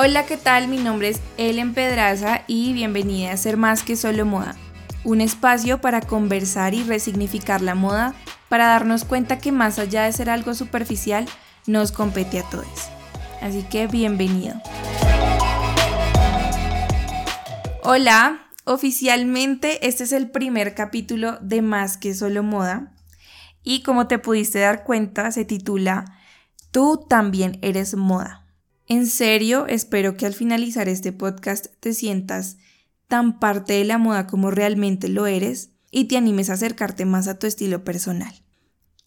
Hola, ¿qué tal? Mi nombre es Ellen Pedraza y bienvenida a Ser Más que Solo Moda, un espacio para conversar y resignificar la moda, para darnos cuenta que más allá de ser algo superficial, nos compete a todos. Así que bienvenido. Hola, oficialmente este es el primer capítulo de Más que Solo Moda y como te pudiste dar cuenta se titula Tú también eres moda. En serio, espero que al finalizar este podcast te sientas tan parte de la moda como realmente lo eres y te animes a acercarte más a tu estilo personal.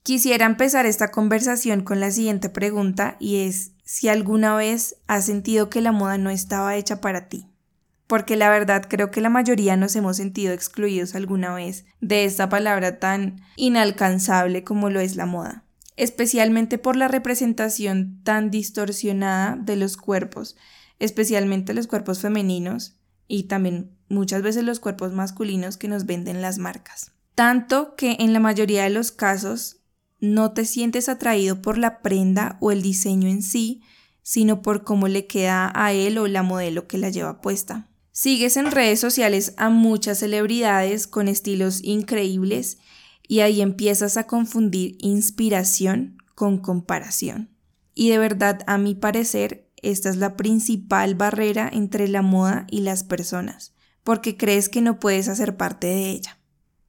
Quisiera empezar esta conversación con la siguiente pregunta y es si alguna vez has sentido que la moda no estaba hecha para ti. Porque la verdad creo que la mayoría nos hemos sentido excluidos alguna vez de esta palabra tan inalcanzable como lo es la moda especialmente por la representación tan distorsionada de los cuerpos, especialmente los cuerpos femeninos y también muchas veces los cuerpos masculinos que nos venden las marcas. Tanto que en la mayoría de los casos no te sientes atraído por la prenda o el diseño en sí, sino por cómo le queda a él o la modelo que la lleva puesta. Sigues en redes sociales a muchas celebridades con estilos increíbles y ahí empiezas a confundir inspiración con comparación. Y de verdad, a mi parecer, esta es la principal barrera entre la moda y las personas, porque crees que no puedes hacer parte de ella.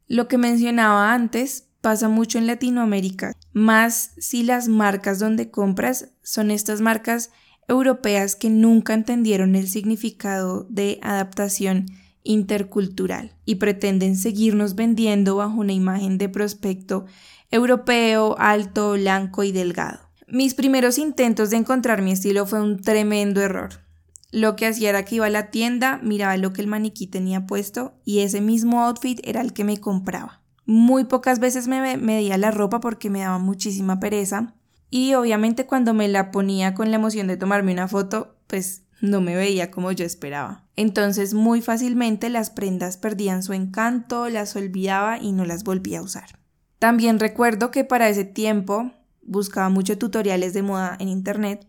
Lo que mencionaba antes pasa mucho en Latinoamérica, más si las marcas donde compras son estas marcas europeas que nunca entendieron el significado de adaptación intercultural y pretenden seguirnos vendiendo bajo una imagen de prospecto europeo, alto, blanco y delgado. Mis primeros intentos de encontrar mi estilo fue un tremendo error. Lo que hacía era que iba a la tienda, miraba lo que el maniquí tenía puesto y ese mismo outfit era el que me compraba. Muy pocas veces me medía la ropa porque me daba muchísima pereza y obviamente cuando me la ponía con la emoción de tomarme una foto, pues no me veía como yo esperaba. Entonces muy fácilmente las prendas perdían su encanto, las olvidaba y no las volvía a usar. También recuerdo que para ese tiempo buscaba muchos tutoriales de moda en internet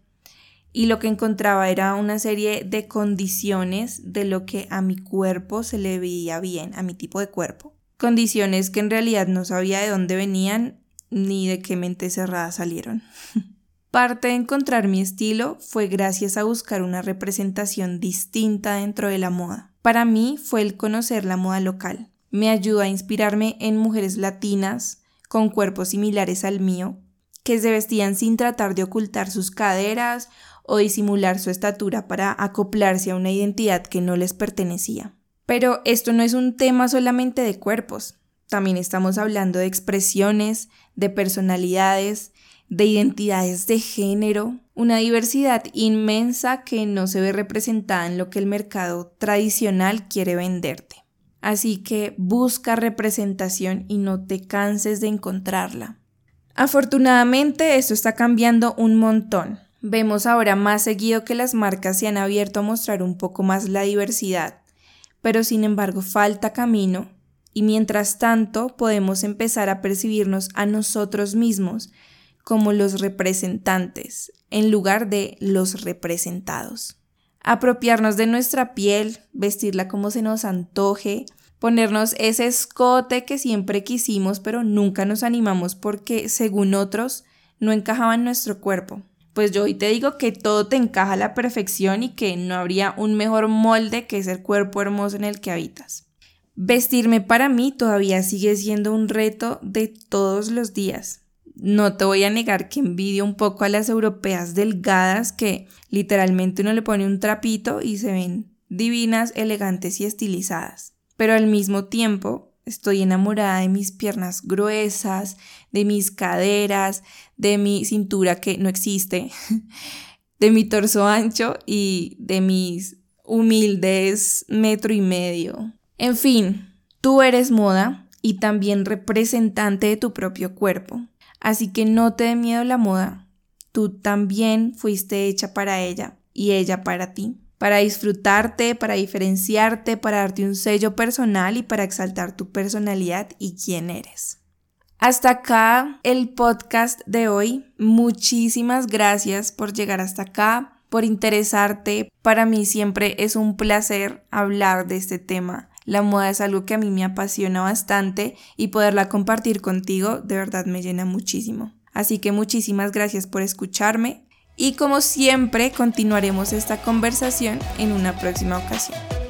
y lo que encontraba era una serie de condiciones de lo que a mi cuerpo se le veía bien, a mi tipo de cuerpo. Condiciones que en realidad no sabía de dónde venían ni de qué mente cerrada salieron. Parte de encontrar mi estilo fue gracias a buscar una representación distinta dentro de la moda. Para mí fue el conocer la moda local. Me ayudó a inspirarme en mujeres latinas con cuerpos similares al mío, que se vestían sin tratar de ocultar sus caderas o disimular su estatura para acoplarse a una identidad que no les pertenecía. Pero esto no es un tema solamente de cuerpos, también estamos hablando de expresiones, de personalidades, de identidades de género, una diversidad inmensa que no se ve representada en lo que el mercado tradicional quiere venderte. Así que busca representación y no te canses de encontrarla. Afortunadamente esto está cambiando un montón. Vemos ahora más seguido que las marcas se han abierto a mostrar un poco más la diversidad, pero sin embargo falta camino y mientras tanto podemos empezar a percibirnos a nosotros mismos como los representantes en lugar de los representados. Apropiarnos de nuestra piel, vestirla como se nos antoje, ponernos ese escote que siempre quisimos pero nunca nos animamos porque, según otros, no encajaba en nuestro cuerpo. Pues yo hoy te digo que todo te encaja a la perfección y que no habría un mejor molde que ese cuerpo hermoso en el que habitas. Vestirme para mí todavía sigue siendo un reto de todos los días. No te voy a negar que envidio un poco a las europeas delgadas que literalmente uno le pone un trapito y se ven divinas, elegantes y estilizadas. Pero al mismo tiempo estoy enamorada de mis piernas gruesas, de mis caderas, de mi cintura que no existe, de mi torso ancho y de mis humildes metro y medio. En fin, tú eres moda y también representante de tu propio cuerpo. Así que no te dé miedo la moda. Tú también fuiste hecha para ella y ella para ti. Para disfrutarte, para diferenciarte, para darte un sello personal y para exaltar tu personalidad y quién eres. Hasta acá el podcast de hoy. Muchísimas gracias por llegar hasta acá, por interesarte. Para mí siempre es un placer hablar de este tema. La moda es algo que a mí me apasiona bastante y poderla compartir contigo de verdad me llena muchísimo. Así que muchísimas gracias por escucharme y como siempre continuaremos esta conversación en una próxima ocasión.